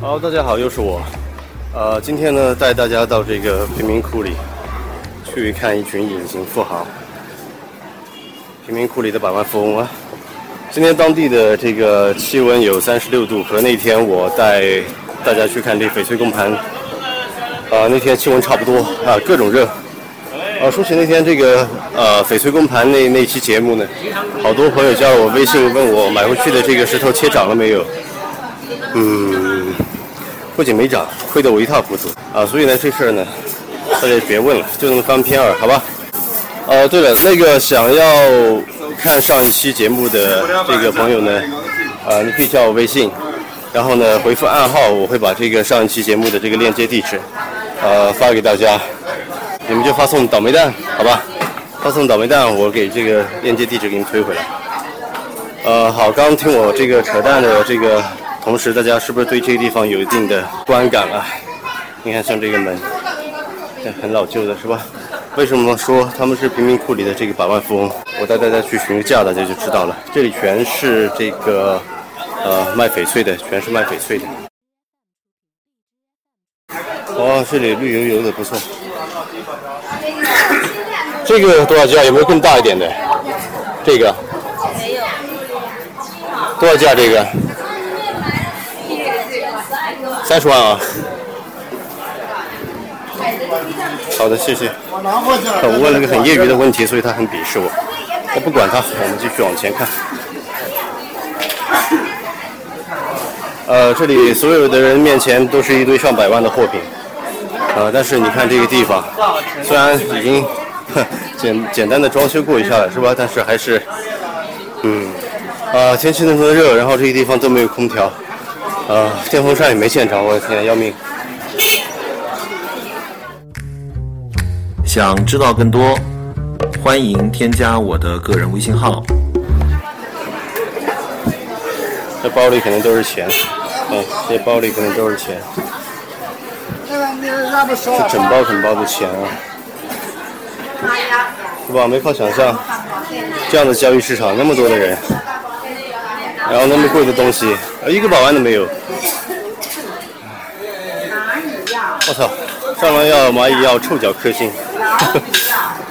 好，大家好，又是我。呃，今天呢，带大家到这个贫民窟里去看一群隐形富豪。贫民窟里的百万富翁啊！今天当地的这个气温有三十六度，和那天我带大家去看这翡翠公盘，啊，那天气温差不多啊，各种热。啊，说起那天这个呃翡翠公盘那那期节目呢，好多朋友加了我微信问我买回去的这个石头切涨了没有？嗯，不仅没涨，亏得我一塌糊涂啊！所以呢，这事儿呢，大家别问了，就那么翻篇儿，好吧？呃，对了，那个想要看上一期节目的这个朋友呢，呃，你可以加我微信，然后呢回复暗号，我会把这个上一期节目的这个链接地址，呃，发给大家。你们就发送倒霉蛋，好吧？发送倒霉蛋，我给这个链接地址给你们推回来。呃，好，刚听我这个扯淡的这个同时，大家是不是对这个地方有一定的观感了？你看，像这个门，很老旧的是吧？为什么说他们是贫民窟里的这个百万富翁？我带大家去询个价，大家就知道了。这里全是这个呃卖翡翠的，全是卖翡翠的。哇，这里绿油油的，不错。这个多少价？有没有更大一点的？这个没有。多少价？这个三十万啊。好的，谢谢。我问了个很业余的问题，所以他很鄙视我。我不管他，我们继续往前看。呃，这里所有的人面前都是一堆上百万的货品。呃，但是你看这个地方，虽然已经。简简单的装修过一下了，是吧？但是还是，嗯，啊，天气那么热，然后这些地方都没有空调，啊，电风扇也没现场，我的天，要命！想知道更多，欢迎添加我的个人微信号。这包里肯定都是钱，嗯，这包里肯定都是钱，这整包整包的钱啊！是吧？没法想象这样的交易市场，那么多的人，然后那么贵的东西，一个保安都没有。我操！上完药蚂蚁药，臭脚克星。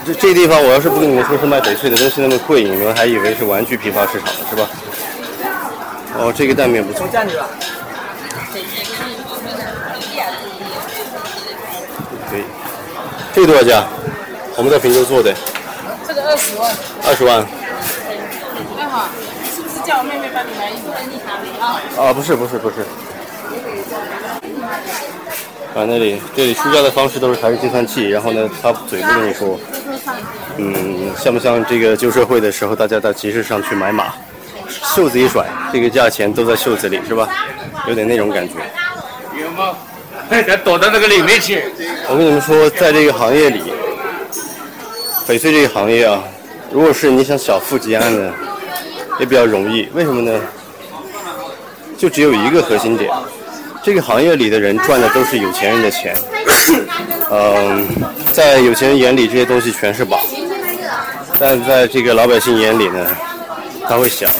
这这地方，我要是不跟你们说是卖翡翠的东西那么贵，你们还以为是玩具批发市场呢，是吧？哦，这个蛋面不错。可以。这个多少价？我们在平洲做的。这个二十万。二十万。那好，叫我妹妹帮你买衣服？啊。啊，不是不是不是。啊，那里这里出价的方式都是台式计算器，然后呢，他嘴不跟你说。嗯，像不像这个旧社会的时候，大家到集市上去买马，袖子一甩，这个价钱都在袖子里，是吧？有点那种感觉。有吗？得躲到那个里面去。我跟你们说，在这个行业里。翡翠这个行业啊，如果是你想小富即安的，也比较容易。为什么呢？就只有一个核心点，这个行业里的人赚的都是有钱人的钱。嗯，在有钱人眼里，这些东西全是宝；但在这个老百姓眼里呢，他会想：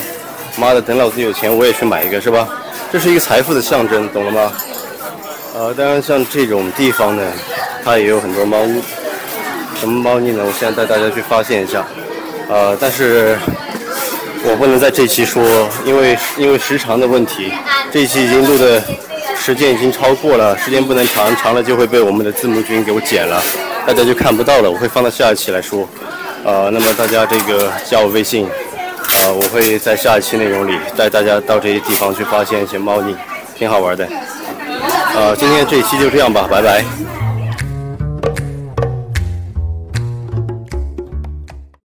妈的，等老子有钱，我也去买一个，是吧？这是一个财富的象征，懂了吗？呃，当然，像这种地方呢，它也有很多猫屋。什么猫腻呢？我现在带大家去发现一下，呃，但是我不能在这期说，因为因为时长的问题，这一期已经录的时间已经超过了，时间不能长，长了就会被我们的字幕君给我剪了，大家就看不到了。我会放到下一期来说，呃，那么大家这个加我微信，呃，我会在下一期内容里带大家到这些地方去发现一些猫腻，挺好玩的。呃，今天这一期就这样吧，拜拜。